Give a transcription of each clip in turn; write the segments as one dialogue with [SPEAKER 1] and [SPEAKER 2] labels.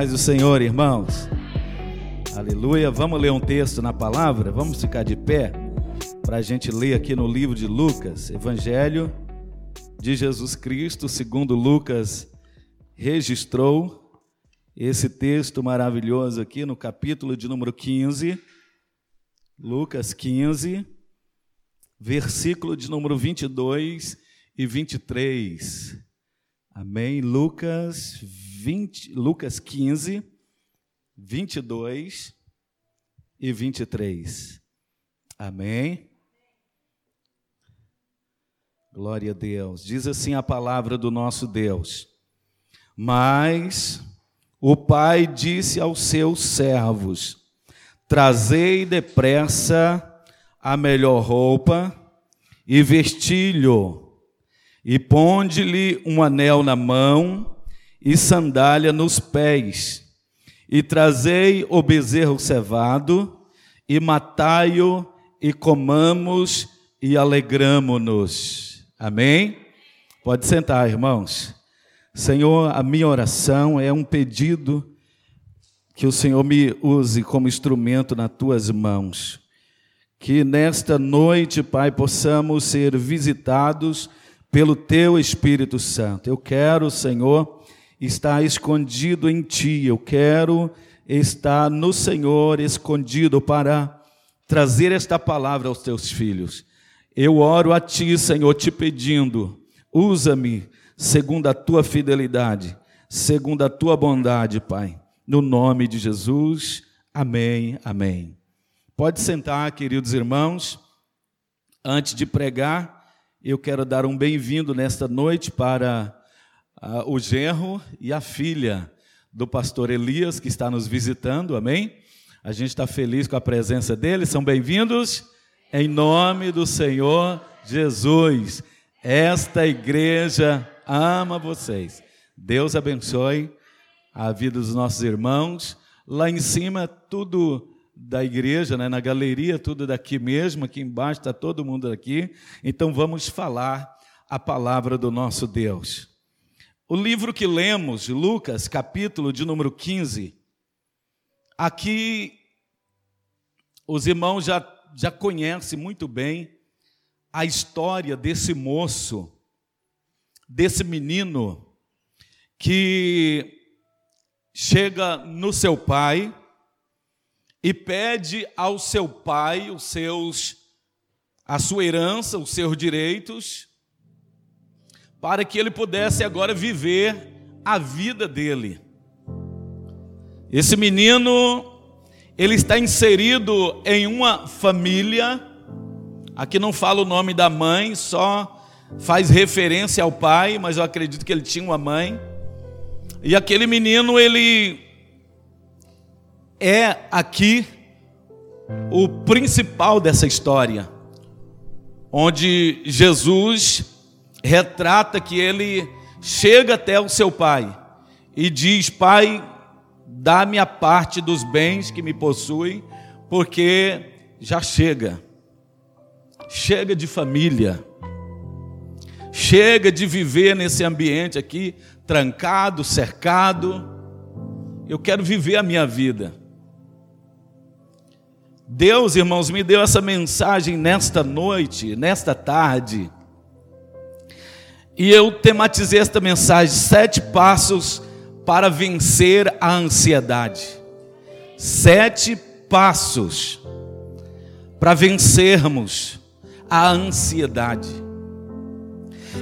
[SPEAKER 1] Paz do Senhor, irmãos. Aleluia. Vamos ler um texto na palavra? Vamos ficar de pé para a gente ler aqui no livro de Lucas, Evangelho de Jesus Cristo, segundo Lucas registrou esse texto maravilhoso aqui no capítulo de número 15, Lucas 15, versículo de número 22 e 23. Amém. Lucas 20, Lucas 15, 22 e 23. Amém. Glória a Deus. Diz assim a palavra do nosso Deus. Mas o pai disse aos seus servos: Trazei depressa a melhor roupa e vestilho, e ponde-lhe um anel na mão e sandália nos pés, e trazei o bezerro cevado, e matai-o, e comamos e alegramo-nos. Amém? Pode sentar, irmãos. Senhor, a minha oração é um pedido que o Senhor me use como instrumento nas tuas mãos. Que nesta noite, Pai, possamos ser visitados pelo teu Espírito Santo. Eu quero, Senhor, está escondido em ti. Eu quero estar no Senhor escondido para trazer esta palavra aos teus filhos. Eu oro a ti, Senhor, te pedindo, usa-me segundo a tua fidelidade, segundo a tua bondade, Pai. No nome de Jesus. Amém. Amém. Pode sentar, queridos irmãos. Antes de pregar, eu quero dar um bem-vindo nesta noite para ah, o genro e a filha do pastor Elias, que está nos visitando, amém? A gente está feliz com a presença deles, são bem-vindos em nome do Senhor Jesus. Esta igreja ama vocês. Deus abençoe a vida dos nossos irmãos. Lá em cima, tudo da igreja, né? na galeria, tudo daqui mesmo, aqui embaixo está todo mundo aqui. Então vamos falar a palavra do nosso Deus. O livro que lemos, Lucas, capítulo de número 15, aqui os irmãos já, já conhecem muito bem a história desse moço, desse menino, que chega no seu pai e pede ao seu pai os seus a sua herança, os seus direitos, para que ele pudesse agora viver a vida dele. Esse menino, ele está inserido em uma família, aqui não fala o nome da mãe, só faz referência ao pai, mas eu acredito que ele tinha uma mãe. E aquele menino, ele é aqui o principal dessa história, onde Jesus retrata que ele chega até o seu pai e diz: Pai, dá-me a parte dos bens que me possuem, porque já chega. Chega de família. Chega de viver nesse ambiente aqui, trancado, cercado. Eu quero viver a minha vida. Deus, irmãos, me deu essa mensagem nesta noite, nesta tarde e eu tematizei esta mensagem: sete passos para vencer a ansiedade. Sete passos para vencermos a ansiedade.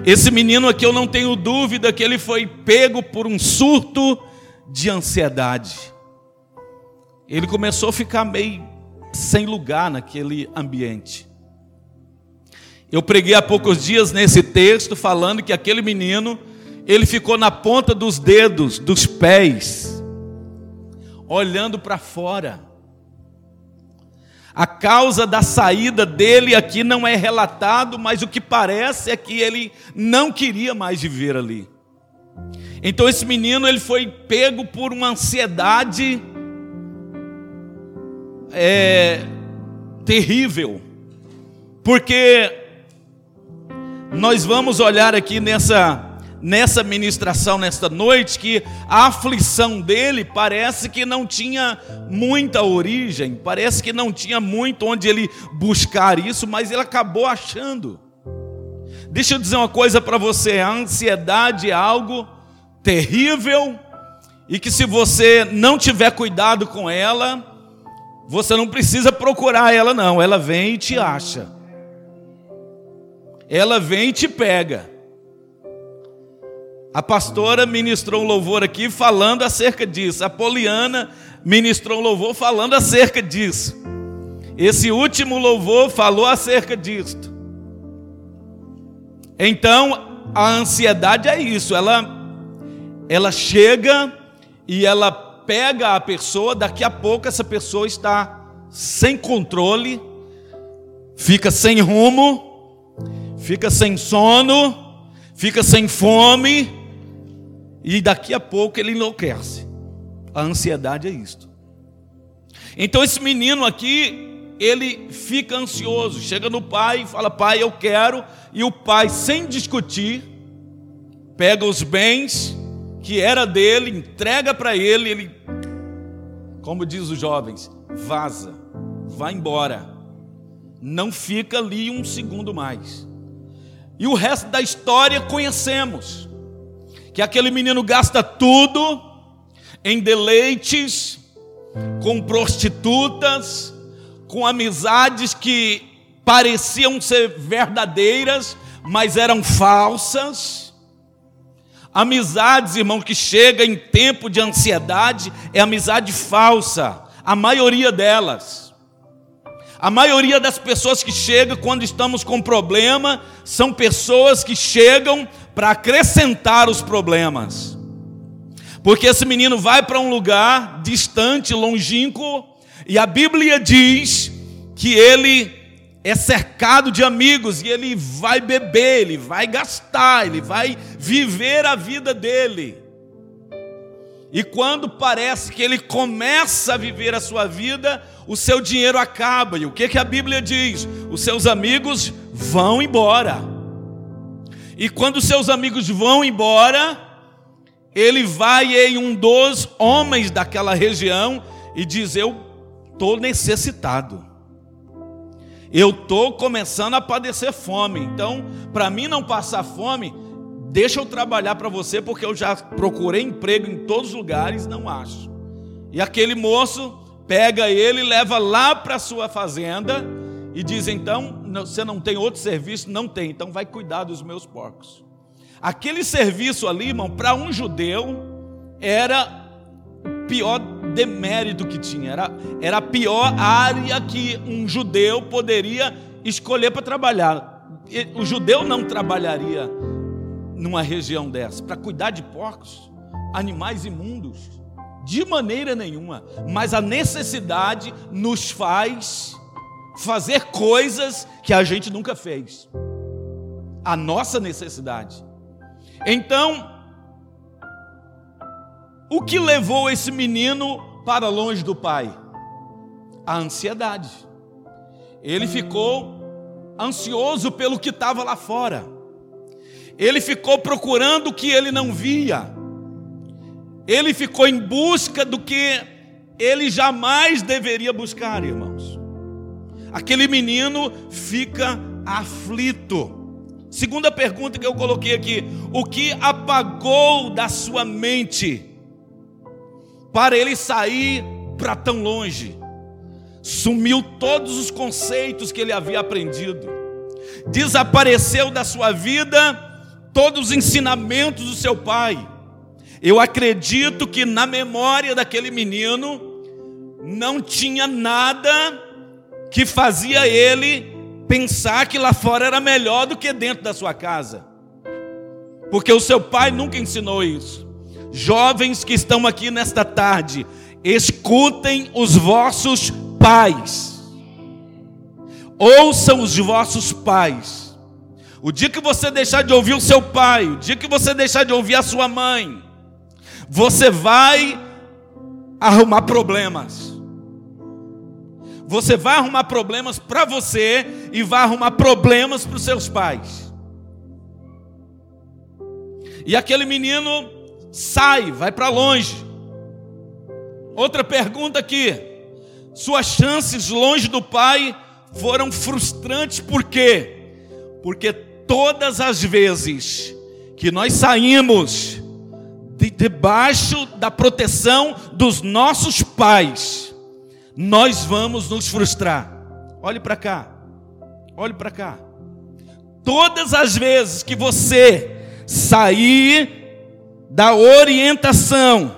[SPEAKER 1] Esse menino aqui, eu não tenho dúvida que ele foi pego por um surto de ansiedade. Ele começou a ficar meio sem lugar naquele ambiente. Eu preguei há poucos dias nesse texto falando que aquele menino, ele ficou na ponta dos dedos, dos pés, olhando para fora. A causa da saída dele aqui não é relatado, mas o que parece é que ele não queria mais viver ali. Então esse menino ele foi pego por uma ansiedade é, terrível, porque nós vamos olhar aqui nessa, nessa ministração nesta noite que a aflição dele parece que não tinha muita origem, parece que não tinha muito onde ele buscar isso, mas ele acabou achando. Deixa eu dizer uma coisa para você: a ansiedade é algo terrível e que se você não tiver cuidado com ela, você não precisa procurar ela, não, ela vem e te acha, ela vem e te pega. A pastora ministrou um louvor aqui falando acerca disso. A Poliana ministrou um louvor falando acerca disso. Esse último louvor falou acerca disto. Então, a ansiedade é isso, ela ela chega e ela pega a pessoa, daqui a pouco essa pessoa está sem controle, fica sem rumo, fica sem sono, fica sem fome, e daqui a pouco ele enlouquece. A ansiedade é isto. Então esse menino aqui, ele fica ansioso, chega no pai e fala: "Pai, eu quero", e o pai sem discutir pega os bens que era dele, entrega para ele, ele como diz os jovens, vaza, vai embora. Não fica ali um segundo mais. E o resto da história conhecemos que aquele menino gasta tudo em deleites, com prostitutas, com amizades que pareciam ser verdadeiras, mas eram falsas. Amizades, irmão, que chega em tempo de ansiedade, é amizade falsa, a maioria delas. A maioria das pessoas que chegam quando estamos com problema são pessoas que chegam para acrescentar os problemas. Porque esse menino vai para um lugar distante, longínquo, e a Bíblia diz que ele é cercado de amigos e ele vai beber, ele vai gastar, ele vai viver a vida dele. E quando parece que ele começa a viver a sua vida, o seu dinheiro acaba. E o que, que a Bíblia diz? Os seus amigos vão embora. E quando seus amigos vão embora, ele vai em um dos homens daquela região e diz: Eu estou necessitado. Eu estou começando a padecer fome. Então, para mim não passar fome, deixa eu trabalhar para você, porque eu já procurei emprego em todos os lugares, não acho. E aquele moço pega ele, leva lá para sua fazenda e diz então: você não tem outro serviço? Não tem, então vai cuidar dos meus porcos. Aquele serviço ali, irmão, para um judeu, era pior demérito que tinha, era, era a pior área que um judeu poderia escolher para trabalhar. O judeu não trabalharia numa região dessa, para cuidar de porcos, animais imundos, de maneira nenhuma, mas a necessidade nos faz fazer coisas que a gente nunca fez. A nossa necessidade. Então, o que levou esse menino para longe do pai? A ansiedade. Ele ficou ansioso pelo que estava lá fora. Ele ficou procurando o que ele não via. Ele ficou em busca do que ele jamais deveria buscar, irmãos aquele menino fica aflito. Segunda pergunta que eu coloquei aqui: o que apagou da sua mente para ele sair para tão longe? Sumiu todos os conceitos que ele havia aprendido, desapareceu da sua vida todos os ensinamentos do seu pai. Eu acredito que na memória daquele menino não tinha nada que fazia ele pensar que lá fora era melhor do que dentro da sua casa. Porque o seu pai nunca ensinou isso. Jovens que estão aqui nesta tarde, escutem os vossos pais. Ouçam os vossos pais. O dia que você deixar de ouvir o seu pai, o dia que você deixar de ouvir a sua mãe, você vai arrumar problemas. Você vai arrumar problemas para você e vai arrumar problemas para os seus pais. E aquele menino sai, vai para longe. Outra pergunta aqui: suas chances longe do pai foram frustrantes, por quê? Porque todas as vezes que nós saímos de debaixo da proteção dos nossos pais, nós vamos nos frustrar. Olhe para cá, olhe para cá. Todas as vezes que você sair da orientação,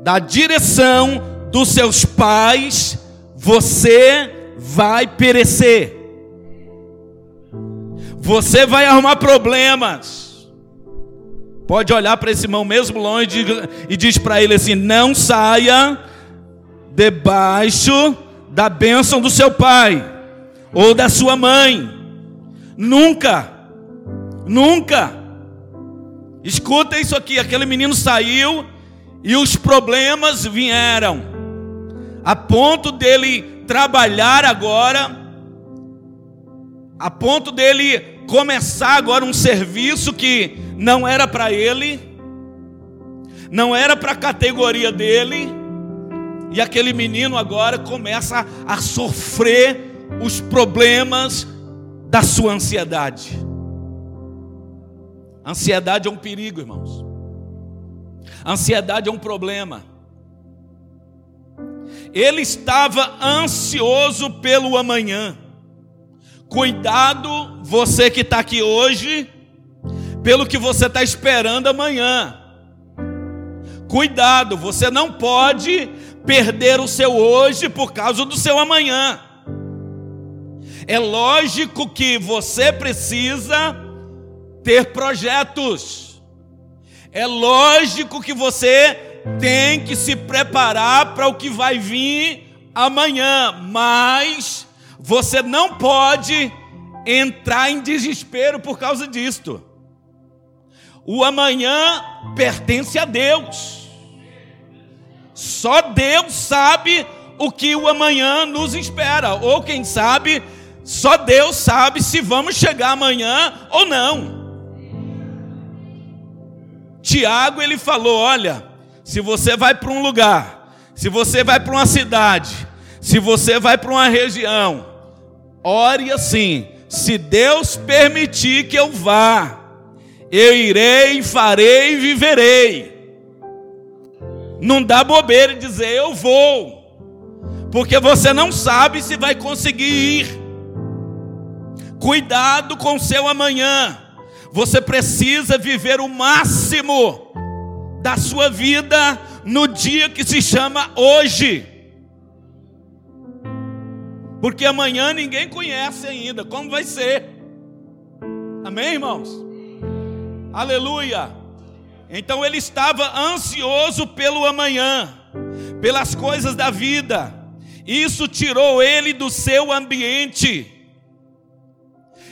[SPEAKER 1] da direção dos seus pais, você vai perecer. Você vai arrumar problemas. Pode olhar para esse irmão mesmo longe e diz para ele assim: não saia debaixo da bênção do seu pai ou da sua mãe. Nunca, nunca. Escuta isso aqui: aquele menino saiu e os problemas vieram, a ponto dele trabalhar agora, a ponto dele começar agora um serviço que não era para ele, não era para a categoria dele, e aquele menino agora começa a sofrer os problemas da sua ansiedade. Ansiedade é um perigo, irmãos. Ansiedade é um problema. Ele estava ansioso pelo amanhã. Cuidado, você que está aqui hoje, pelo que você está esperando amanhã. Cuidado, você não pode perder o seu hoje por causa do seu amanhã. É lógico que você precisa ter projetos. É lógico que você tem que se preparar para o que vai vir amanhã, mas você não pode entrar em desespero por causa disto. O amanhã pertence a Deus. Só Deus sabe o que o amanhã nos espera, ou quem sabe, só Deus sabe se vamos chegar amanhã ou não. Tiago ele falou: olha, se você vai para um lugar, se você vai para uma cidade, se você vai para uma região, ore assim: se Deus permitir que eu vá, eu irei, farei e viverei. Não dá bobeira de dizer eu vou, porque você não sabe se vai conseguir ir. Cuidado com seu amanhã. Você precisa viver o máximo da sua vida no dia que se chama hoje. Porque amanhã ninguém conhece ainda como vai ser. Amém, irmãos? Aleluia. Então ele estava ansioso pelo amanhã, pelas coisas da vida. Isso tirou ele do seu ambiente.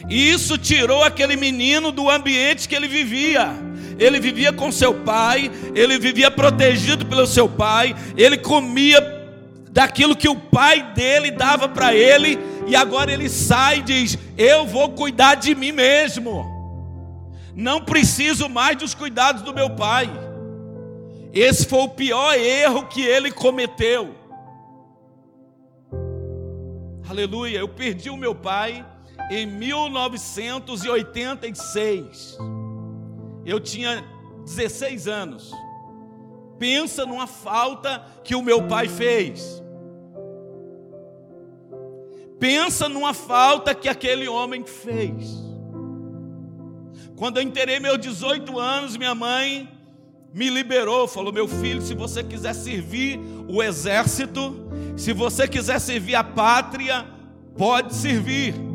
[SPEAKER 1] E isso tirou aquele menino do ambiente que ele vivia. Ele vivia com seu pai, ele vivia protegido pelo seu pai, ele comia daquilo que o pai dele dava para ele, e agora ele sai e diz: Eu vou cuidar de mim mesmo, não preciso mais dos cuidados do meu pai. Esse foi o pior erro que ele cometeu. Aleluia, eu perdi o meu pai em 1986. Eu tinha 16 anos. Pensa numa falta que o meu pai fez. Pensa numa falta que aquele homem fez. Quando eu enterei meus 18 anos, minha mãe me liberou, falou: Meu filho, se você quiser servir o exército, se você quiser servir a pátria, pode servir.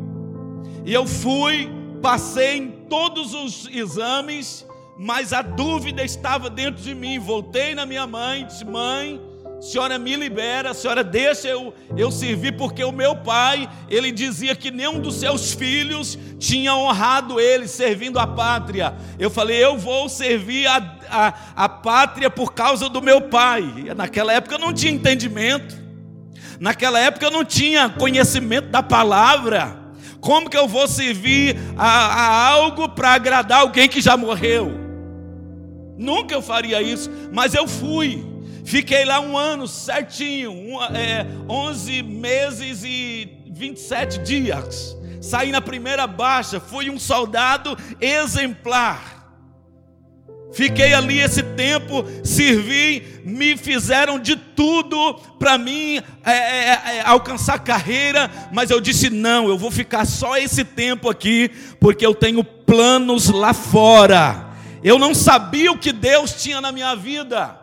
[SPEAKER 1] E eu fui, passei em todos os exames, mas a dúvida estava dentro de mim. Voltei na minha mãe, disse: Mãe, senhora me libera, senhora deixa eu, eu servir, porque o meu pai, ele dizia que nenhum dos seus filhos tinha honrado ele servindo a pátria. Eu falei, eu vou servir a, a, a pátria por causa do meu pai. Naquela época eu não tinha entendimento, naquela época eu não tinha conhecimento da palavra. Como que eu vou servir a, a algo para agradar alguém que já morreu? Nunca eu faria isso, mas eu fui. Fiquei lá um ano certinho, um, é, 11 meses e 27 dias. Saí na primeira baixa, fui um soldado exemplar. Fiquei ali esse tempo, servi, me fizeram de tudo para mim é, é, é, alcançar carreira, mas eu disse: não, eu vou ficar só esse tempo aqui, porque eu tenho planos lá fora. Eu não sabia o que Deus tinha na minha vida.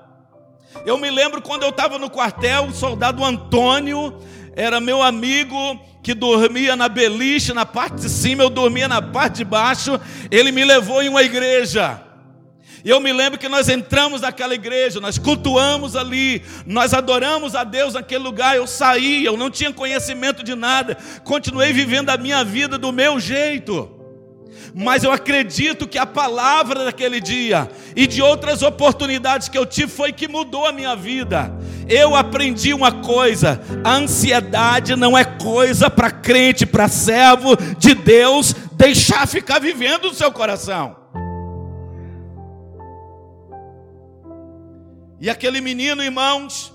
[SPEAKER 1] Eu me lembro quando eu estava no quartel, o soldado Antônio era meu amigo que dormia na beliche, na parte de cima, eu dormia na parte de baixo. Ele me levou em uma igreja. E eu me lembro que nós entramos naquela igreja, nós cultuamos ali, nós adoramos a Deus naquele lugar. Eu saí, eu não tinha conhecimento de nada, continuei vivendo a minha vida do meu jeito. Mas eu acredito que a palavra daquele dia e de outras oportunidades que eu tive foi que mudou a minha vida. Eu aprendi uma coisa: a ansiedade não é coisa para crente, para servo de Deus deixar ficar vivendo no seu coração. E aquele menino, irmãos,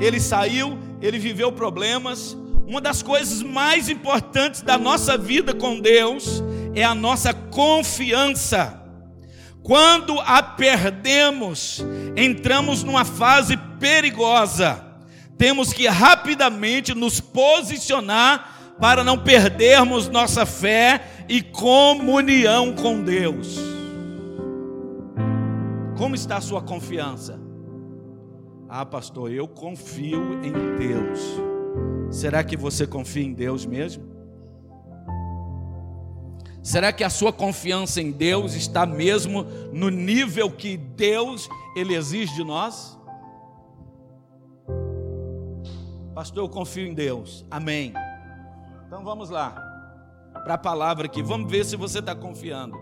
[SPEAKER 1] ele saiu, ele viveu problemas. Uma das coisas mais importantes da nossa vida com Deus é a nossa confiança. Quando a perdemos, entramos numa fase perigosa. Temos que rapidamente nos posicionar para não perdermos nossa fé e comunhão com Deus. Como está a sua confiança? Ah, pastor, eu confio em Deus. Será que você confia em Deus mesmo? Será que a sua confiança em Deus está mesmo no nível que Deus ele exige de nós? Pastor, eu confio em Deus. Amém. Então vamos lá para a palavra aqui. Vamos ver se você está confiando.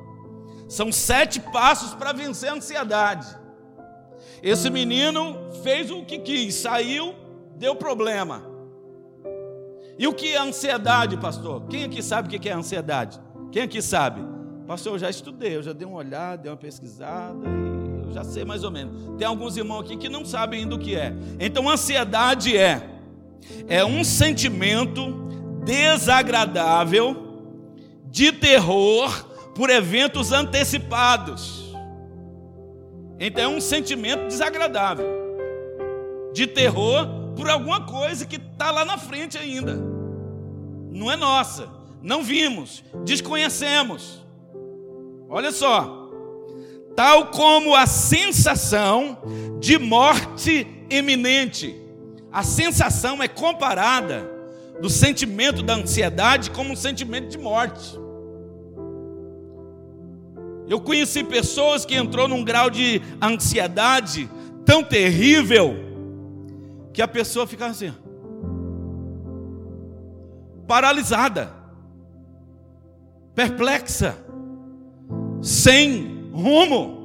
[SPEAKER 1] São sete passos para vencer a ansiedade. Esse menino fez o que quis, saiu, deu problema. E o que é ansiedade, pastor? Quem aqui sabe o que é ansiedade? Quem aqui sabe? Pastor, eu já estudei, eu já dei uma olhada, dei uma pesquisada e eu já sei mais ou menos. Tem alguns irmãos aqui que não sabem ainda o que é. Então, ansiedade é é um sentimento desagradável de terror por eventos antecipados. Então é um sentimento desagradável, de terror por alguma coisa que está lá na frente ainda. Não é nossa, não vimos, desconhecemos. Olha só, tal como a sensação de morte iminente. A sensação é comparada do sentimento da ansiedade como um sentimento de morte. Eu conheci pessoas que entrou num grau de ansiedade tão terrível que a pessoa ficava assim, paralisada, perplexa, sem rumo.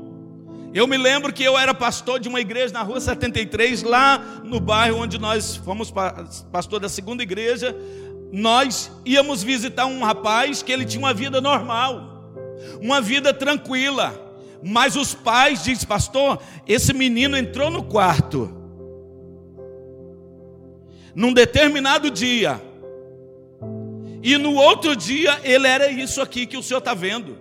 [SPEAKER 1] Eu me lembro que eu era pastor de uma igreja na rua 73, lá no bairro onde nós fomos pastor da segunda igreja. Nós íamos visitar um rapaz que ele tinha uma vida normal uma vida tranquila. Mas os pais dizem, pastor, esse menino entrou no quarto. Num determinado dia. E no outro dia ele era isso aqui que o senhor está vendo.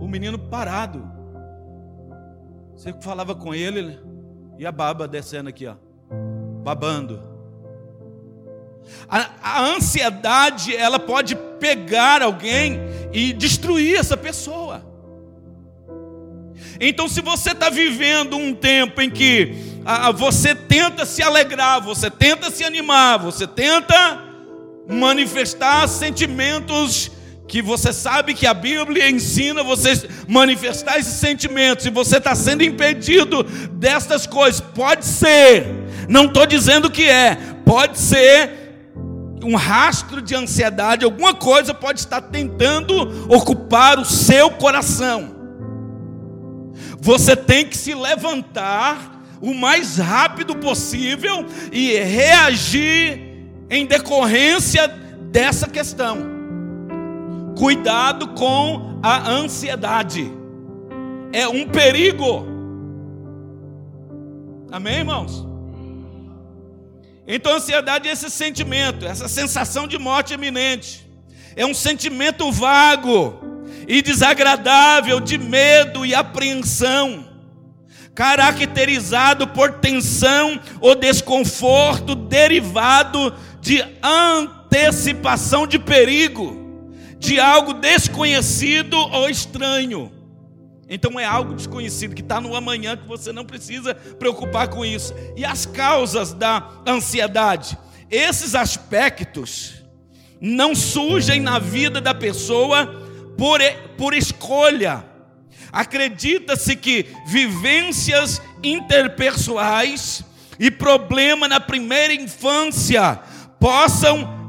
[SPEAKER 1] O menino parado. Você falava com ele e a baba descendo aqui, ó, babando. A, a ansiedade, ela pode pegar alguém e destruir essa pessoa. Então, se você está vivendo um tempo em que ah, você tenta se alegrar, você tenta se animar, você tenta manifestar sentimentos que você sabe que a Bíblia ensina você manifestar esses sentimentos, e você está sendo impedido destas coisas, pode ser, não estou dizendo que é, pode ser um rastro de ansiedade, alguma coisa pode estar tentando ocupar o seu coração. Você tem que se levantar o mais rápido possível e reagir em decorrência dessa questão. Cuidado com a ansiedade. é um perigo. Amém, irmãos? Então, a ansiedade é esse sentimento, essa sensação de morte iminente. É um sentimento vago e desagradável de medo e apreensão, caracterizado por tensão ou desconforto derivado de antecipação de perigo, de algo desconhecido ou estranho. Então é algo desconhecido que está no amanhã que você não precisa preocupar com isso. E as causas da ansiedade? Esses aspectos não surgem na vida da pessoa por, por escolha. Acredita-se que vivências interpessoais e problema na primeira infância possam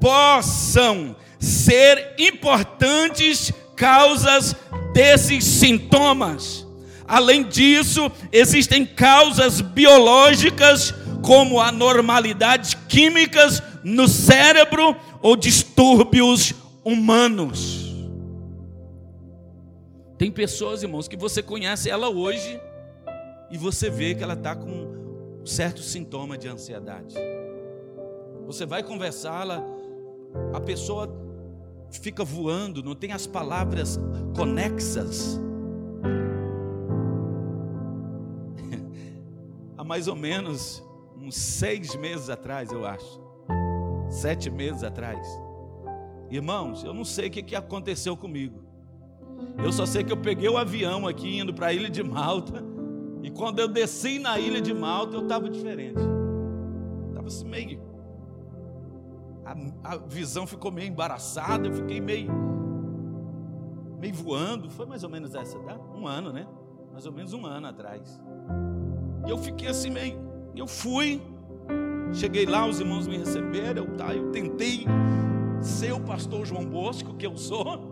[SPEAKER 1] possam ser importantes causas desses sintomas. Além disso, existem causas biológicas, como anormalidades químicas no cérebro ou distúrbios humanos. Tem pessoas, irmãos, que você conhece ela hoje e você vê que ela está com um certo sintoma de ansiedade. Você vai conversar, ela, a pessoa fica voando, não tem as palavras conexas. Há mais ou menos uns seis meses atrás, eu acho, sete meses atrás, irmãos, eu não sei o que aconteceu comigo. Eu só sei que eu peguei o avião aqui indo para a ilha de Malta. E quando eu desci na ilha de Malta, eu estava diferente. Estava assim meio a, a visão ficou meio embaraçada, eu fiquei meio, meio voando. Foi mais ou menos essa, tá? Um ano, né? Mais ou menos um ano atrás. E eu fiquei assim meio. Eu fui, cheguei lá, os irmãos me receberam, eu, tá, eu tentei ser o pastor João Bosco, que eu sou.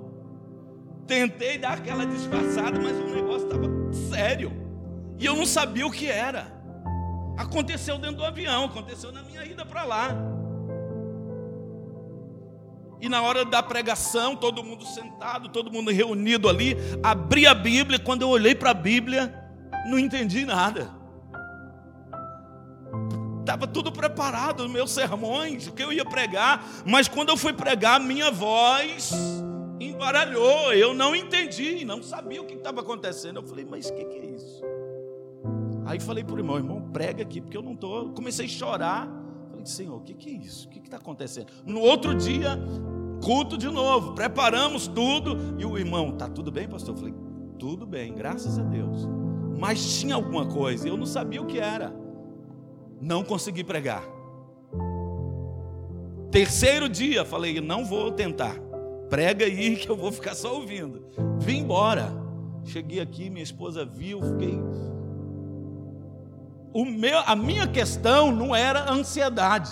[SPEAKER 1] Tentei dar aquela disfarçada, mas o negócio estava sério. E eu não sabia o que era. Aconteceu dentro do avião, aconteceu na minha ida para lá. E na hora da pregação, todo mundo sentado, todo mundo reunido ali, abri a Bíblia. Quando eu olhei para a Bíblia, não entendi nada. Estava tudo preparado, meus sermões, o que eu ia pregar, mas quando eu fui pregar, minha voz embaralhou. Eu não entendi, não sabia o que estava acontecendo. Eu falei, mas o que, que é isso? Aí falei para o irmão, irmão, prega aqui, porque eu não estou. Comecei a chorar. Senhor, o que, que é isso? O que está acontecendo? No outro dia, culto de novo, preparamos tudo. E o irmão, tá tudo bem, pastor? Eu falei, tudo bem, graças a Deus. Mas tinha alguma coisa, eu não sabia o que era. Não consegui pregar. Terceiro dia, falei, não vou tentar. Prega aí que eu vou ficar só ouvindo. Vim embora. Cheguei aqui, minha esposa viu, fiquei meu, a minha questão não era ansiedade,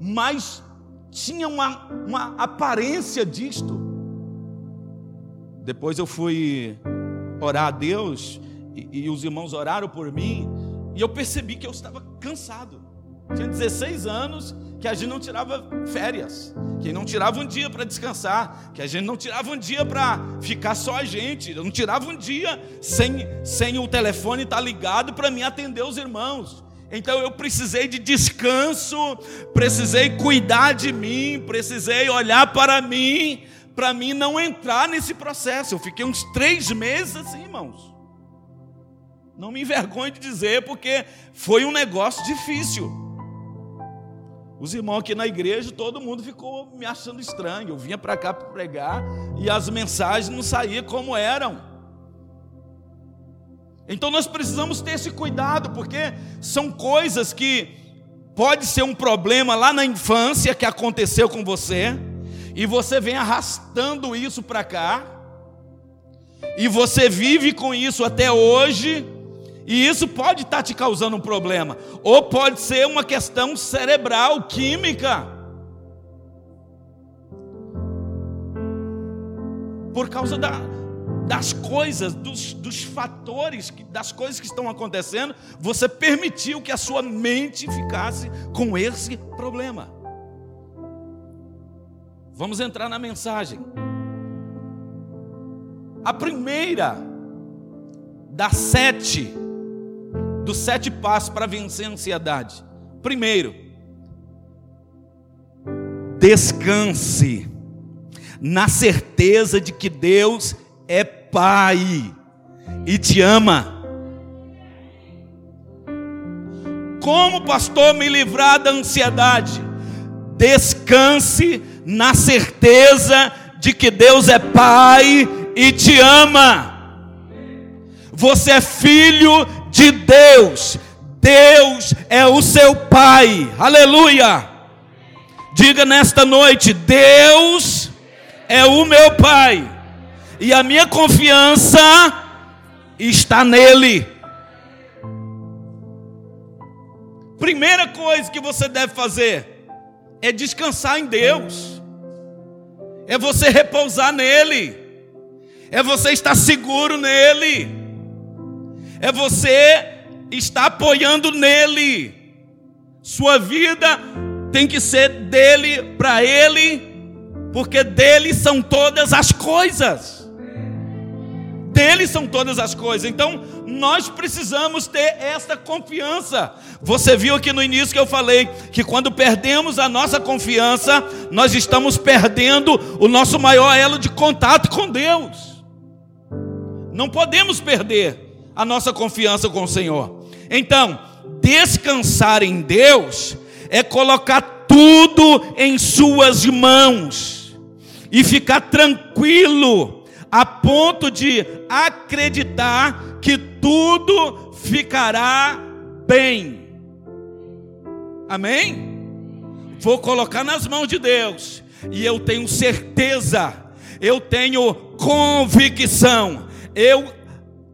[SPEAKER 1] mas tinha uma, uma aparência disto. Depois eu fui orar a Deus e, e os irmãos oraram por mim e eu percebi que eu estava cansado. Tinha 16 anos que a gente não tirava férias, que não tirava um dia para descansar, que a gente não tirava um dia para ficar só a gente, eu não tirava um dia sem, sem o telefone estar tá ligado para me atender os irmãos. Então eu precisei de descanso, precisei cuidar de mim, precisei olhar para mim, para mim não entrar nesse processo. Eu fiquei uns três meses assim, irmãos. Não me envergonhe de dizer, porque foi um negócio difícil. Os irmãos aqui na igreja, todo mundo ficou me achando estranho. Eu vinha para cá para pregar e as mensagens não saíam como eram. Então nós precisamos ter esse cuidado, porque são coisas que pode ser um problema lá na infância que aconteceu com você, e você vem arrastando isso para cá, e você vive com isso até hoje, e isso pode estar tá te causando um problema, ou pode ser uma questão cerebral, química. Por causa da, das coisas, dos, dos fatores, das coisas que estão acontecendo, você permitiu que a sua mente ficasse com esse problema. Vamos entrar na mensagem. A primeira das sete, dos sete passos para vencer a ansiedade. Primeiro, descanse na certeza de que Deus é Pai e te ama. Como, pastor, me livrar da ansiedade? Descanse na certeza de que Deus é Pai e te ama. Você é filho de Deus. Deus é o seu Pai. Aleluia. Diga nesta noite: Deus é o meu Pai. E a minha confiança está nele. Primeira coisa que você deve fazer é descansar em Deus, é você repousar nele, é você estar seguro nele, é você estar apoiando nele. Sua vida tem que ser dele para ele, porque dele são todas as coisas dele são todas as coisas. Então, nós precisamos ter esta confiança. Você viu aqui no início que eu falei que quando perdemos a nossa confiança, nós estamos perdendo o nosso maior elo de contato com Deus. Não podemos perder a nossa confiança com o Senhor. Então, descansar em Deus é colocar tudo em Suas mãos e ficar tranquilo a ponto de acreditar que tudo ficará bem. Amém? Vou colocar nas mãos de Deus, e eu tenho certeza, eu tenho convicção, eu,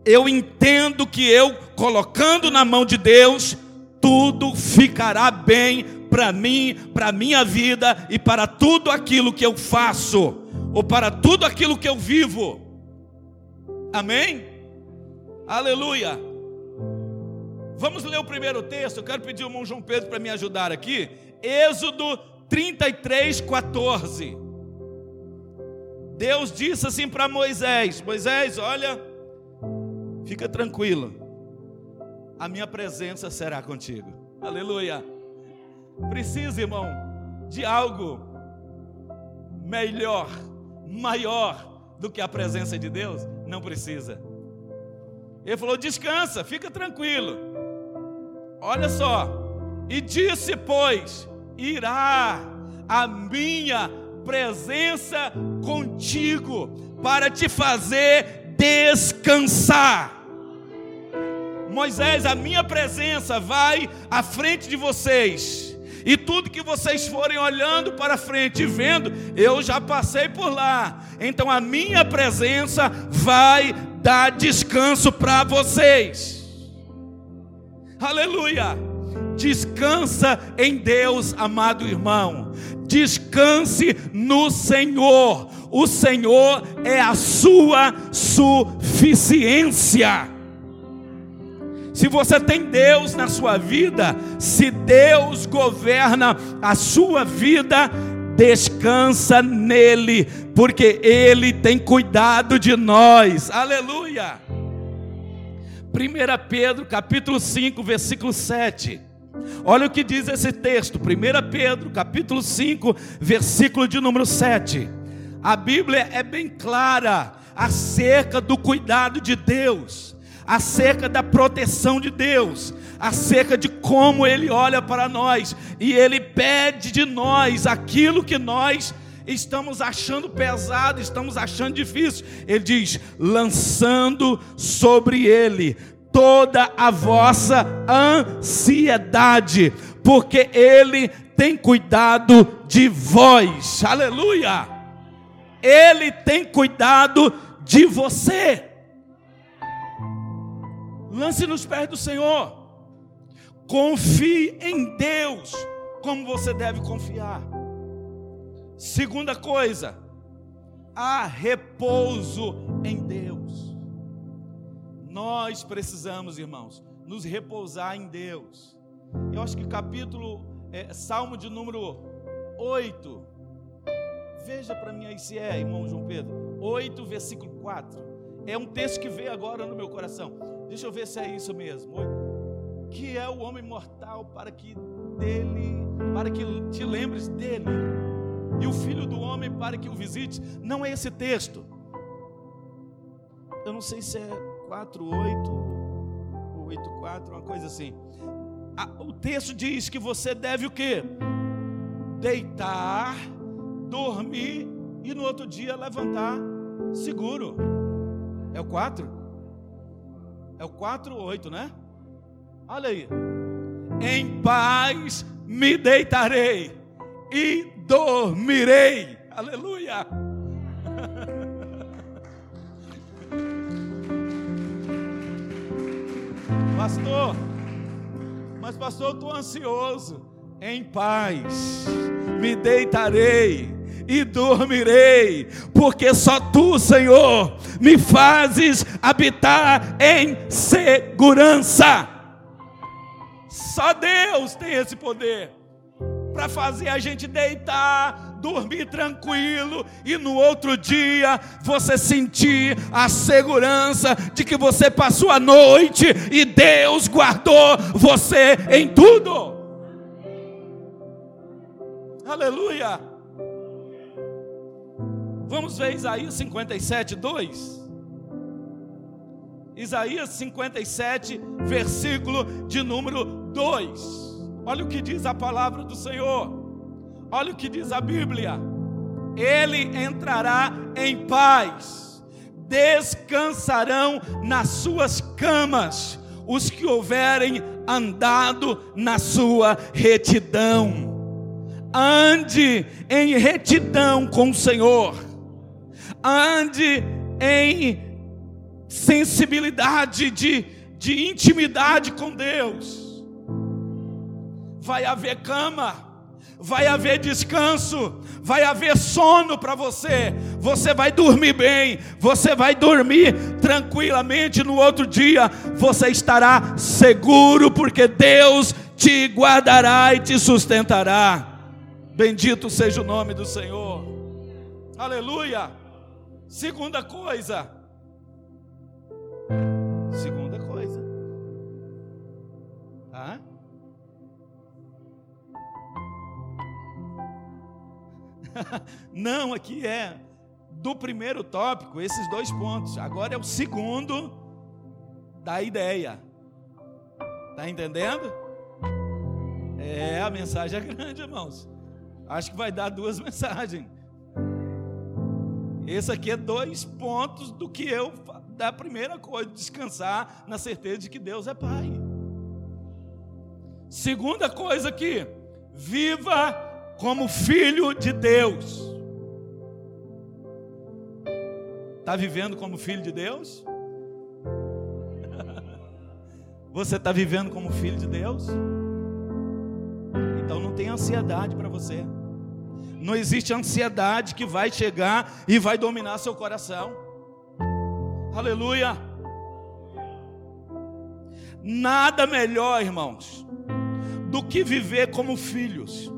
[SPEAKER 1] eu entendo que eu, colocando na mão de Deus, tudo ficará bem para mim, para minha vida e para tudo aquilo que eu faço ou para tudo aquilo que eu vivo. Amém? Aleluia. Vamos ler o primeiro texto. Eu quero pedir ao irmão João Pedro para me ajudar aqui. Êxodo 33, 14. Deus disse assim para Moisés: Moisés, olha, fica tranquilo, a minha presença será contigo. Aleluia. Precisa, irmão, de algo melhor maior do que a presença de Deus? Não precisa. Ele falou: descansa, fica tranquilo. Olha só. E disse, pois, irá a minha presença contigo para te fazer descansar. Moisés, a minha presença vai à frente de vocês e tudo que vocês forem olhando para frente e vendo, eu já passei por lá. Então a minha presença vai dar descanso para vocês. Aleluia! Descansa em Deus, amado irmão. Descanse no Senhor. O Senhor é a sua suficiência. Se você tem Deus na sua vida, se Deus governa a sua vida, descansa nele, porque ele tem cuidado de nós. Aleluia. 1 Pedro, capítulo 5, versículo 7. Olha o que diz esse texto, 1 Pedro, capítulo 5, versículo de número 7. A Bíblia é bem clara acerca do cuidado de Deus acerca da proteção de Deus, acerca de como Ele olha para nós e Ele pede de nós aquilo que nós estamos achando pesado, estamos achando difícil. Ele diz: lançando sobre Ele toda a vossa ansiedade, porque Ele tem cuidado de vós. Aleluia! Ele tem cuidado de você. Lance nos pés do Senhor. Confie em Deus como você deve confiar. Segunda coisa, há repouso em Deus. Nós precisamos, irmãos, nos repousar em Deus. Eu acho que capítulo, é, Salmo de número 8. Veja para mim aí se é, irmão João Pedro. 8, versículo 4. É um texto que veio agora no meu coração. Deixa eu ver se é isso mesmo. Que é o homem mortal para que dele, para que te lembres dele. E o filho do homem para que o visite. Não é esse texto. Eu não sei se é 48 ou 84, uma coisa assim. O texto diz que você deve o quê? Deitar, dormir e no outro dia levantar seguro. É o 4? É o 4 ou 8, né? Olha aí. Em paz me deitarei e dormirei. Aleluia. Pastor, mas pastor, eu estou ansioso. Em paz me deitarei e dormirei, porque só tu, Senhor, me fazes habitar em segurança. Só Deus tem esse poder para fazer a gente deitar, dormir tranquilo e no outro dia você sentir a segurança de que você passou a noite e Deus guardou você em tudo. Aleluia. Vamos ver Isaías 57, 2. Isaías 57, versículo de número 2. Olha o que diz a palavra do Senhor. Olha o que diz a Bíblia. Ele entrará em paz, descansarão nas suas camas os que houverem andado na sua retidão. Ande em retidão com o Senhor ande em sensibilidade, de, de intimidade com Deus. Vai haver cama, vai haver descanso, vai haver sono para você. Você vai dormir bem, você vai dormir tranquilamente. No outro dia, você estará seguro, porque Deus te guardará e te sustentará. Bendito seja o nome do Senhor. Aleluia. Segunda coisa. Segunda coisa. Tá? Não, aqui é do primeiro tópico, esses dois pontos. Agora é o segundo da ideia. Tá entendendo? É, a mensagem é grande, irmãos. Acho que vai dar duas mensagens. Esse aqui é dois pontos do que eu da primeira coisa, descansar na certeza de que Deus é Pai. Segunda coisa aqui, viva como filho de Deus. Está vivendo como filho de Deus? Você está vivendo como filho de Deus? Então não tem ansiedade para você. Não existe ansiedade que vai chegar e vai dominar seu coração. Aleluia. Nada melhor, irmãos, do que viver como filhos.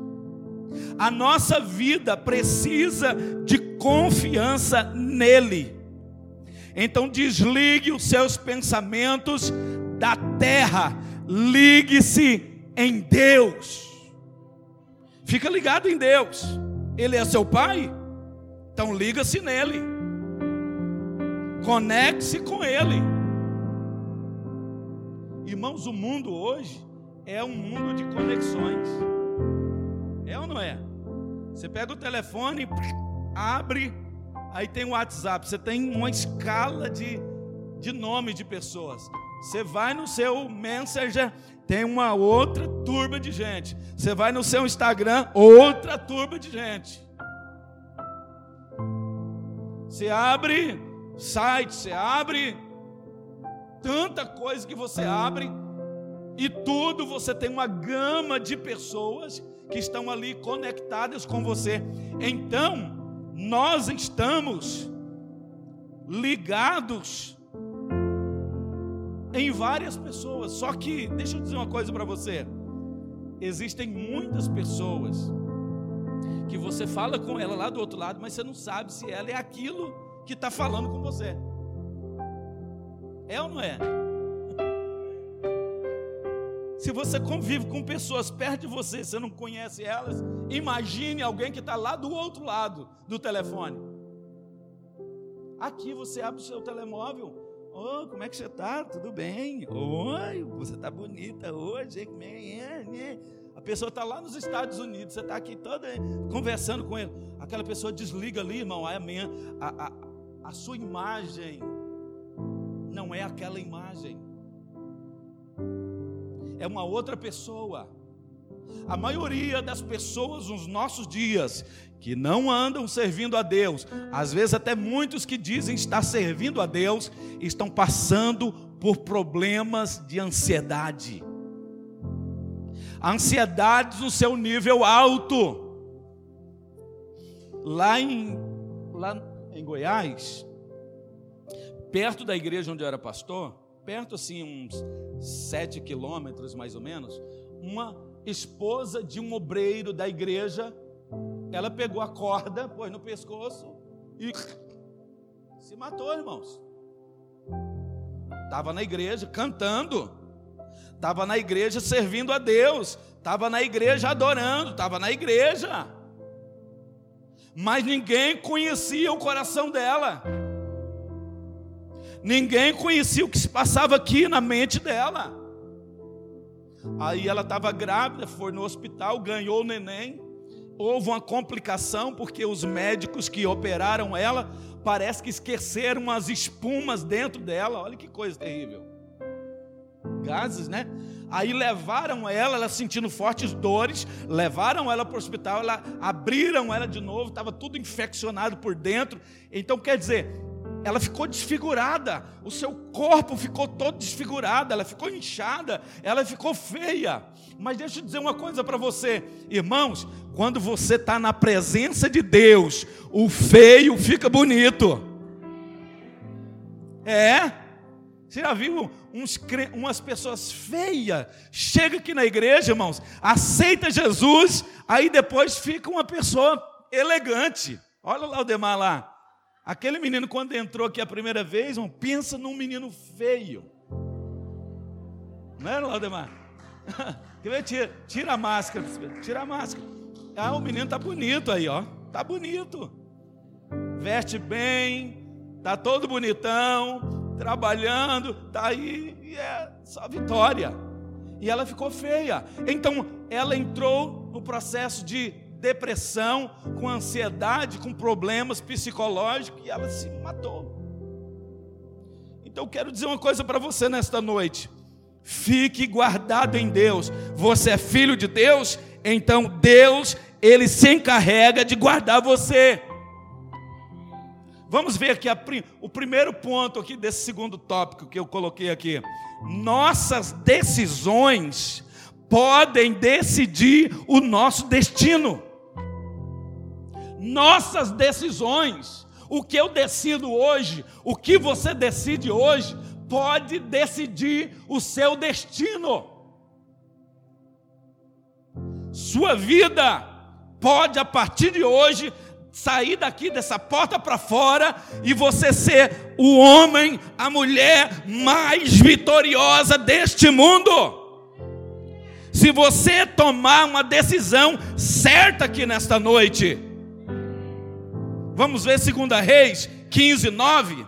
[SPEAKER 1] A nossa vida precisa de confiança nele. Então desligue os seus pensamentos da terra, ligue-se em Deus. Fica ligado em Deus. Ele é seu pai? Então liga-se nele. Conecte-se com ele. Irmãos, o mundo hoje é um mundo de conexões. É ou não é? Você pega o telefone, abre, aí tem o WhatsApp. Você tem uma escala de, de nome de pessoas. Você vai no seu Messenger, tem uma outra turba de gente. Você vai no seu Instagram, outra turba de gente. Você abre site, você abre tanta coisa que você abre e tudo você tem uma gama de pessoas que estão ali conectadas com você. Então, nós estamos ligados em várias pessoas. Só que, deixa eu dizer uma coisa para você: existem muitas pessoas que você fala com ela lá do outro lado, mas você não sabe se ela é aquilo que está falando com você. É ou não é? Se você convive com pessoas perto de você, você não conhece elas, imagine alguém que está lá do outro lado do telefone. Aqui você abre o seu telemóvel. Oh, como é que você está? Tudo bem? Oi, você está bonita hoje. Como é? Né? A pessoa está lá nos Estados Unidos, você está aqui toda conversando com ele. Aquela pessoa desliga ali, irmão. Aí amanhã a, a, a sua imagem não é aquela imagem é uma outra pessoa. A maioria das pessoas nos nossos dias que não andam servindo a Deus, às vezes até muitos que dizem estar servindo a Deus, estão passando por problemas de ansiedade. Ansiedade no seu nível alto. Lá em, lá em Goiás, perto da igreja onde eu era pastor, perto assim, uns sete quilômetros mais ou menos, uma esposa de um obreiro da igreja, ela pegou a corda, pôs no pescoço e se matou, irmãos. Estava na igreja cantando, estava na igreja servindo a Deus, estava na igreja adorando, estava na igreja, mas ninguém conhecia o coração dela. Ninguém conhecia o que se passava aqui na mente dela. Aí ela estava grávida, foi no hospital, ganhou o neném. Houve uma complicação porque os médicos que operaram ela parece que esqueceram as espumas dentro dela. Olha que coisa terrível. Gases, né? Aí levaram ela, ela sentindo fortes dores, levaram ela para o hospital, ela, abriram ela de novo, estava tudo infeccionado por dentro. Então, quer dizer, ela ficou desfigurada, o seu corpo ficou todo desfigurado, ela ficou inchada, ela ficou feia. Mas deixa eu dizer uma coisa para você, irmãos: quando você está na presença de Deus, o feio fica bonito. É? Você já viu uns, umas pessoas feias? Chega aqui na igreja, irmãos, aceita Jesus, aí depois fica uma pessoa elegante. Olha lá o demais lá. Aquele menino, quando entrou aqui a primeira vez, irmão, pensa num menino feio. Não era, Laudemar? Tira, tira a máscara. Tira a máscara. Ah, o menino tá bonito aí, ó. Tá bonito. Veste bem, tá todo bonitão, trabalhando, tá aí e é só vitória. E ela ficou feia. Então, ela entrou no processo de depressão, com ansiedade, com problemas psicológicos e ela se matou. Então eu quero dizer uma coisa para você nesta noite. Fique guardado em Deus. Você é filho de Deus, então Deus, ele se encarrega de guardar você. Vamos ver aqui a, o primeiro ponto aqui desse segundo tópico que eu coloquei aqui. Nossas decisões podem decidir o nosso destino nossas decisões, o que eu decido hoje, o que você decide hoje, pode decidir o seu destino. Sua vida pode, a partir de hoje, sair daqui dessa porta para fora e você ser o homem, a mulher mais vitoriosa deste mundo. Se você tomar uma decisão certa aqui nesta noite, Vamos ver 2 Reis 15, 9.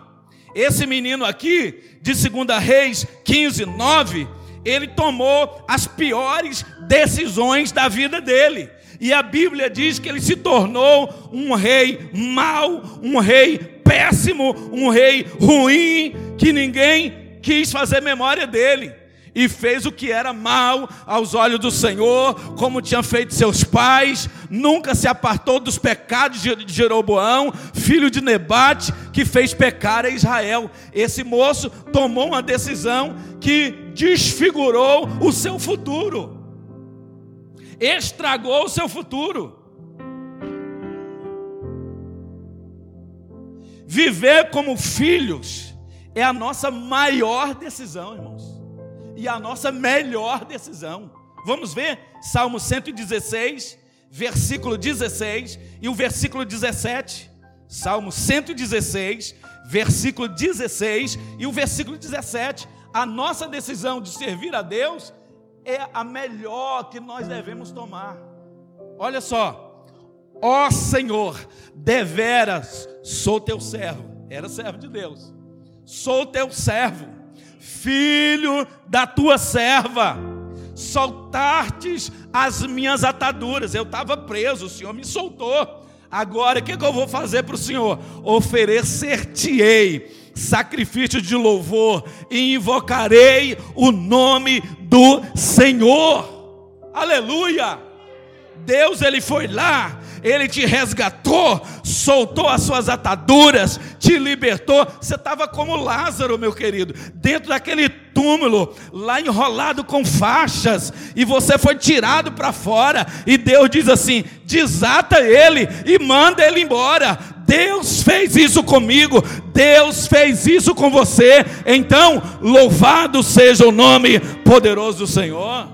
[SPEAKER 1] Esse menino aqui, de 2 Reis 15, 9, ele tomou as piores decisões da vida dele. E a Bíblia diz que ele se tornou um rei mau, um rei péssimo, um rei ruim, que ninguém quis fazer memória dele e fez o que era mal aos olhos do Senhor, como tinha feito seus pais, nunca se apartou dos pecados de Jeroboão, filho de Nebate, que fez pecar a Israel. Esse moço tomou uma decisão que desfigurou o seu futuro, estragou o seu futuro. Viver como filhos é a nossa maior decisão, irmãos e a nossa melhor decisão. Vamos ver Salmo 116, versículo 16 e o versículo 17. Salmo 116, versículo 16 e o versículo 17. A nossa decisão de servir a Deus é a melhor que nós devemos tomar. Olha só, ó Senhor, deveras sou teu servo, era servo de Deus, sou teu servo, filho da tua serva, soltartes as minhas ataduras, eu estava preso, o Senhor me soltou. Agora, o que, que eu vou fazer para o Senhor? Oferecer-te-ei sacrifício de louvor e invocarei o nome do Senhor. Aleluia! Deus ele foi lá, ele te resgatou, soltou as suas ataduras, te libertou. Você estava como Lázaro, meu querido, dentro daquele túmulo, lá enrolado com faixas, e você foi tirado para fora, e Deus diz assim: desata ele e manda ele embora. Deus fez isso comigo, Deus fez isso com você. Então, louvado seja o nome poderoso do Senhor.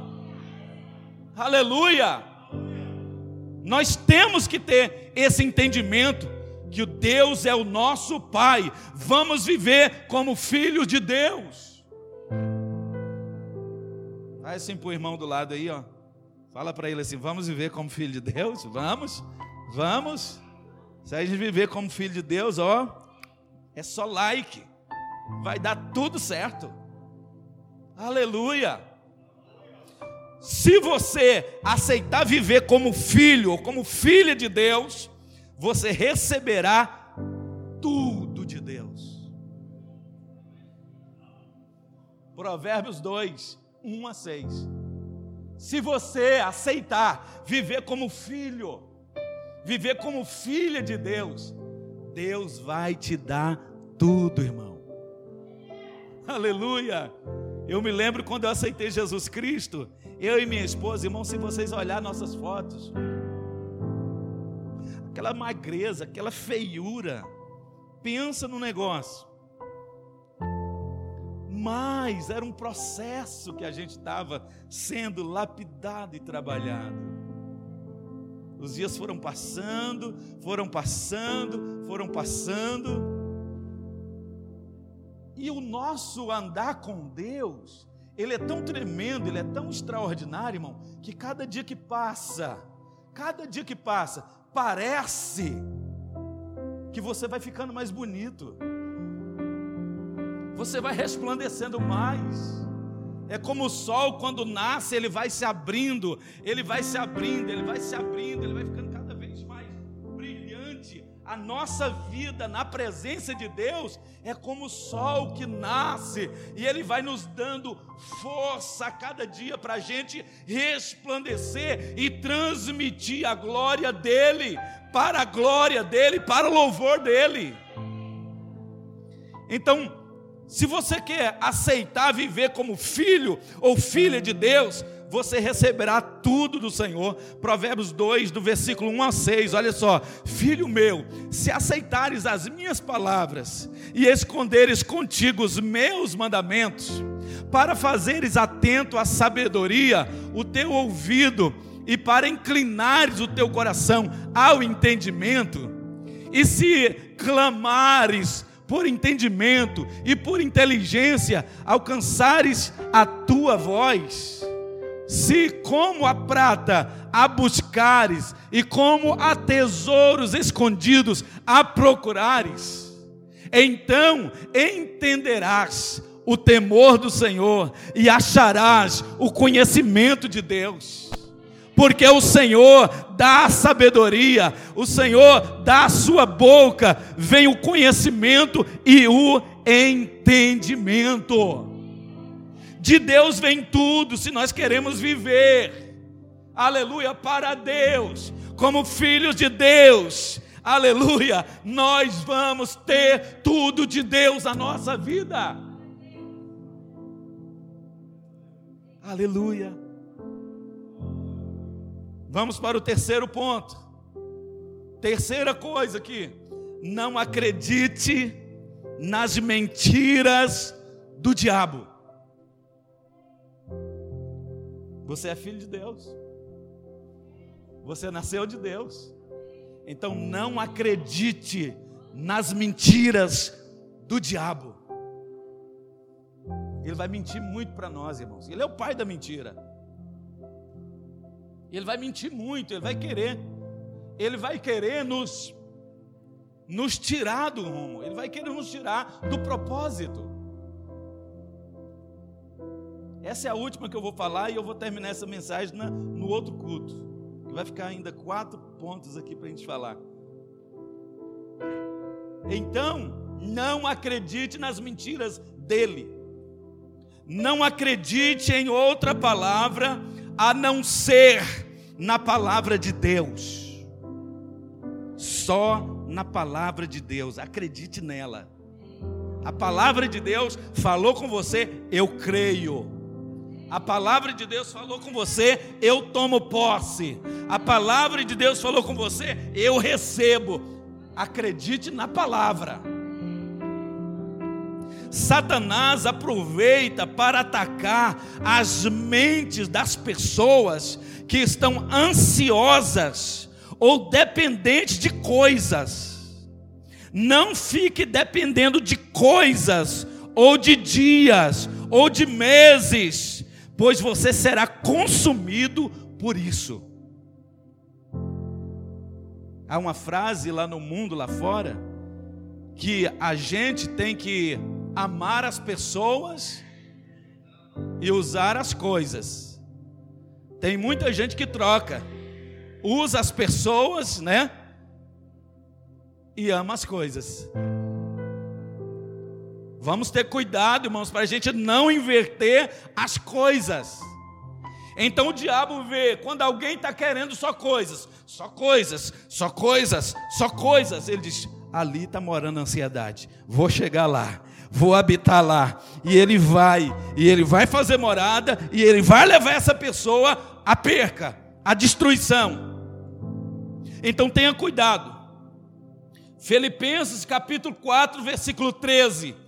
[SPEAKER 1] Aleluia. Nós temos que ter esse entendimento que o Deus é o nosso Pai. Vamos viver como filhos de Deus. Vai assim para o irmão do lado aí, ó. Fala para ele assim: vamos viver como filho de Deus? Vamos, vamos. Se a gente viver como filho de Deus, ó, é só like. Vai dar tudo certo. Aleluia. Se você aceitar viver como filho ou como filha de Deus, você receberá tudo de Deus. Provérbios 2, 1 a 6. Se você aceitar viver como filho, viver como filha de Deus, Deus vai te dar tudo, irmão. Aleluia. Eu me lembro quando eu aceitei Jesus Cristo, eu e minha esposa, irmão, se vocês olharem nossas fotos, aquela magreza, aquela feiura, pensa no negócio. Mas era um processo que a gente estava sendo lapidado e trabalhado. Os dias foram passando, foram passando, foram passando. E o nosso andar com Deus ele é tão tremendo, ele é tão extraordinário, irmão, que cada dia que passa, cada dia que passa, parece que você vai ficando mais bonito, você vai resplandecendo mais. É como o sol quando nasce, ele vai se abrindo, ele vai se abrindo, ele vai se abrindo, ele vai ficando A nossa vida na presença de Deus é como o sol que nasce e ele vai nos dando força a cada dia para a gente resplandecer e transmitir a glória dele, para a glória dele, para o louvor dele. Então, se você quer aceitar viver como filho ou filha de Deus, você receberá tudo do Senhor. Provérbios 2, do versículo 1 a 6, olha só: Filho meu, se aceitares as minhas palavras e esconderes contigo os meus mandamentos, para fazeres atento à sabedoria o teu ouvido e para inclinares o teu coração ao entendimento, e se clamares por entendimento e por inteligência alcançares a tua voz, se como a prata a buscares e como a tesouros escondidos a procurares, então entenderás o temor do Senhor e acharás o conhecimento de Deus. Porque o Senhor dá a sabedoria, o Senhor dá a sua boca, vem o conhecimento e o entendimento. De Deus vem tudo, se nós queremos viver, aleluia, para Deus, como filhos de Deus, aleluia, nós vamos ter tudo de Deus na nossa vida, aleluia. Vamos para o terceiro ponto, terceira coisa aqui, não acredite nas mentiras do diabo. Você é filho de Deus. Você nasceu de Deus. Então não acredite nas mentiras do diabo. Ele vai mentir muito para nós, irmãos. Ele é o pai da mentira. Ele vai mentir muito, ele vai querer. Ele vai querer nos nos tirar do rumo, ele vai querer nos tirar do propósito. Essa é a última que eu vou falar e eu vou terminar essa mensagem na, no outro culto. Vai ficar ainda quatro pontos aqui para a gente falar. Então, não acredite nas mentiras dele. Não acredite em outra palavra a não ser na palavra de Deus. Só na palavra de Deus, acredite nela. A palavra de Deus falou com você, eu creio. A palavra de Deus falou com você, eu tomo posse. A palavra de Deus falou com você, eu recebo. Acredite na palavra. Satanás aproveita para atacar as mentes das pessoas que estão ansiosas ou dependentes de coisas. Não fique dependendo de coisas, ou de dias, ou de meses, pois você será consumido por isso. Há uma frase lá no mundo, lá fora, que a gente tem que amar as pessoas e usar as coisas. Tem muita gente que troca, usa as pessoas, né? E ama as coisas. Vamos ter cuidado, irmãos, para a gente não inverter as coisas. Então o diabo vê quando alguém está querendo só coisas, só coisas, só coisas, só coisas. Ele diz: ali está morando a ansiedade. Vou chegar lá, vou habitar lá. E ele vai, e ele vai fazer morada, e ele vai levar essa pessoa à perca, à destruição. Então tenha cuidado. Filipenses capítulo 4, versículo 13.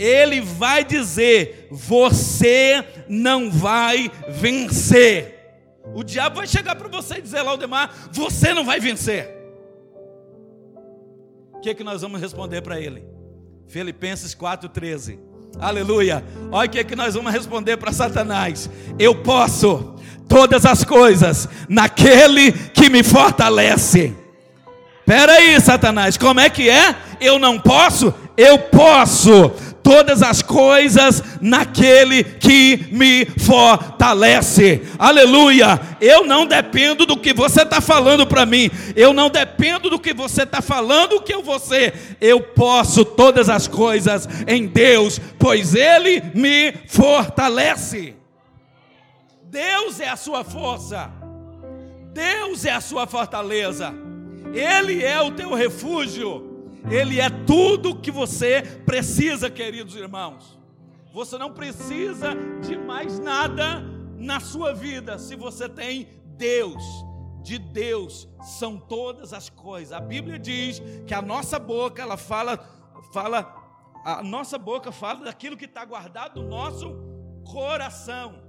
[SPEAKER 1] Ele vai dizer: Você não vai vencer. O diabo vai chegar para você e dizer, Laudemar, você não vai vencer. O que, é que nós vamos responder para ele? Filipenses 4,13. Aleluia. Olha o que, é que nós vamos responder para Satanás. Eu posso todas as coisas naquele que me fortalece. Espera aí, Satanás, como é que é? Eu não posso? Eu posso todas as coisas naquele que me fortalece. Aleluia! Eu não dependo do que você está falando para mim, eu não dependo do que você está falando que eu vou ser. Eu posso todas as coisas em Deus, pois Ele me fortalece. Deus é a sua força, Deus é a sua fortaleza, Ele é o teu refúgio. Ele é tudo que você precisa, queridos irmãos. Você não precisa de mais nada na sua vida se você tem Deus. De Deus são todas as coisas. A Bíblia diz que a nossa boca, ela fala, fala, a nossa boca fala daquilo que está guardado no nosso coração.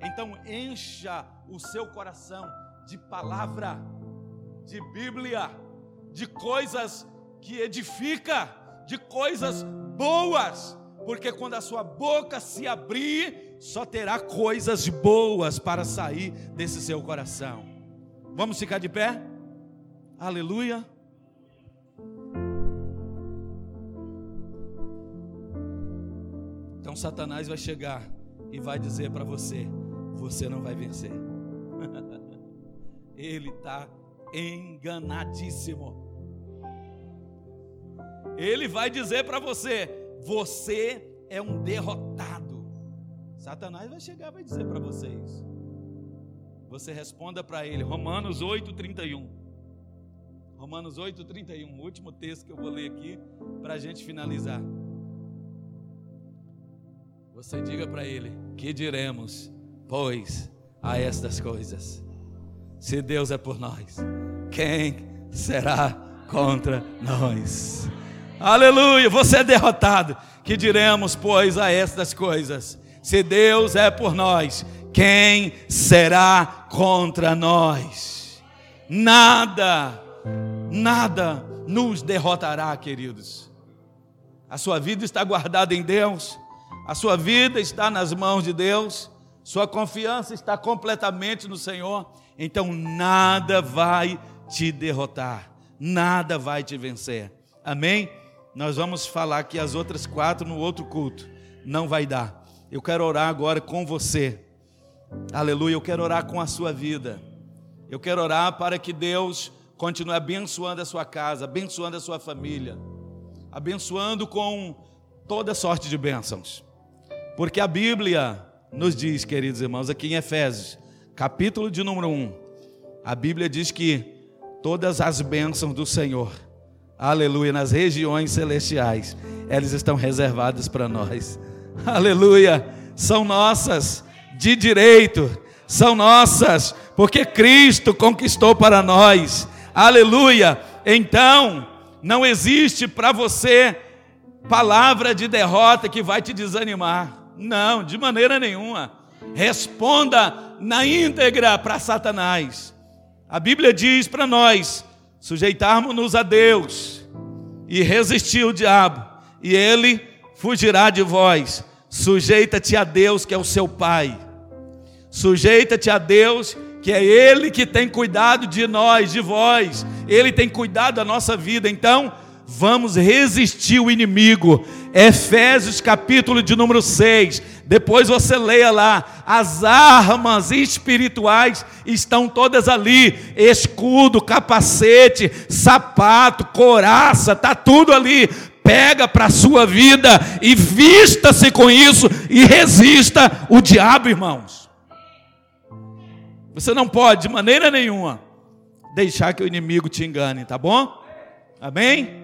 [SPEAKER 1] Então encha o seu coração de palavra, de Bíblia, de coisas que edifica, de coisas boas, porque quando a sua boca se abrir, só terá coisas boas para sair desse seu coração. Vamos ficar de pé? Aleluia. Então Satanás vai chegar e vai dizer para você: você não vai vencer. Ele está enganadíssimo ele vai dizer para você: você é um derrotado. Satanás vai chegar e vai dizer para você isso. Você responda para ele, Romanos 8, 31. Romanos 8, 31, o último texto que eu vou ler aqui para a gente finalizar. Você diga para ele: Que diremos, pois, a estas coisas? Se Deus é por nós, quem será contra nós? Aleluia, você é derrotado. Que diremos, pois, a estas coisas? Se Deus é por nós, quem será contra nós? Nada, nada nos derrotará, queridos. A sua vida está guardada em Deus, a sua vida está nas mãos de Deus, sua confiança está completamente no Senhor, então nada vai te derrotar, nada vai te vencer. Amém? Nós vamos falar aqui as outras quatro no outro culto. Não vai dar. Eu quero orar agora com você. Aleluia. Eu quero orar com a sua vida. Eu quero orar para que Deus continue abençoando a sua casa, abençoando a sua família, abençoando com toda sorte de bênçãos. Porque a Bíblia nos diz, queridos irmãos, aqui em Efésios, capítulo de número 1, a Bíblia diz que todas as bênçãos do Senhor aleluia, nas regiões celestiais, elas estão reservadas para nós, aleluia, são nossas de direito, são nossas, porque Cristo conquistou para nós, aleluia. Então, não existe para você palavra de derrota que vai te desanimar, não, de maneira nenhuma. Responda na íntegra para Satanás. A Bíblia diz para nós sujeitarmos-nos a Deus e resistir o diabo, e ele fugirá de vós. Sujeita-te a Deus, que é o seu Pai. Sujeita-te a Deus, que é Ele que tem cuidado de nós, de vós. Ele tem cuidado da nossa vida. Então, vamos resistir o inimigo. Efésios capítulo de número 6. Depois você leia lá, as armas espirituais estão todas ali: escudo, capacete, sapato, coraça, tá tudo ali. Pega para a sua vida e vista-se com isso e resista o diabo, irmãos. Você não pode de maneira nenhuma deixar que o inimigo te engane, tá bom? Amém?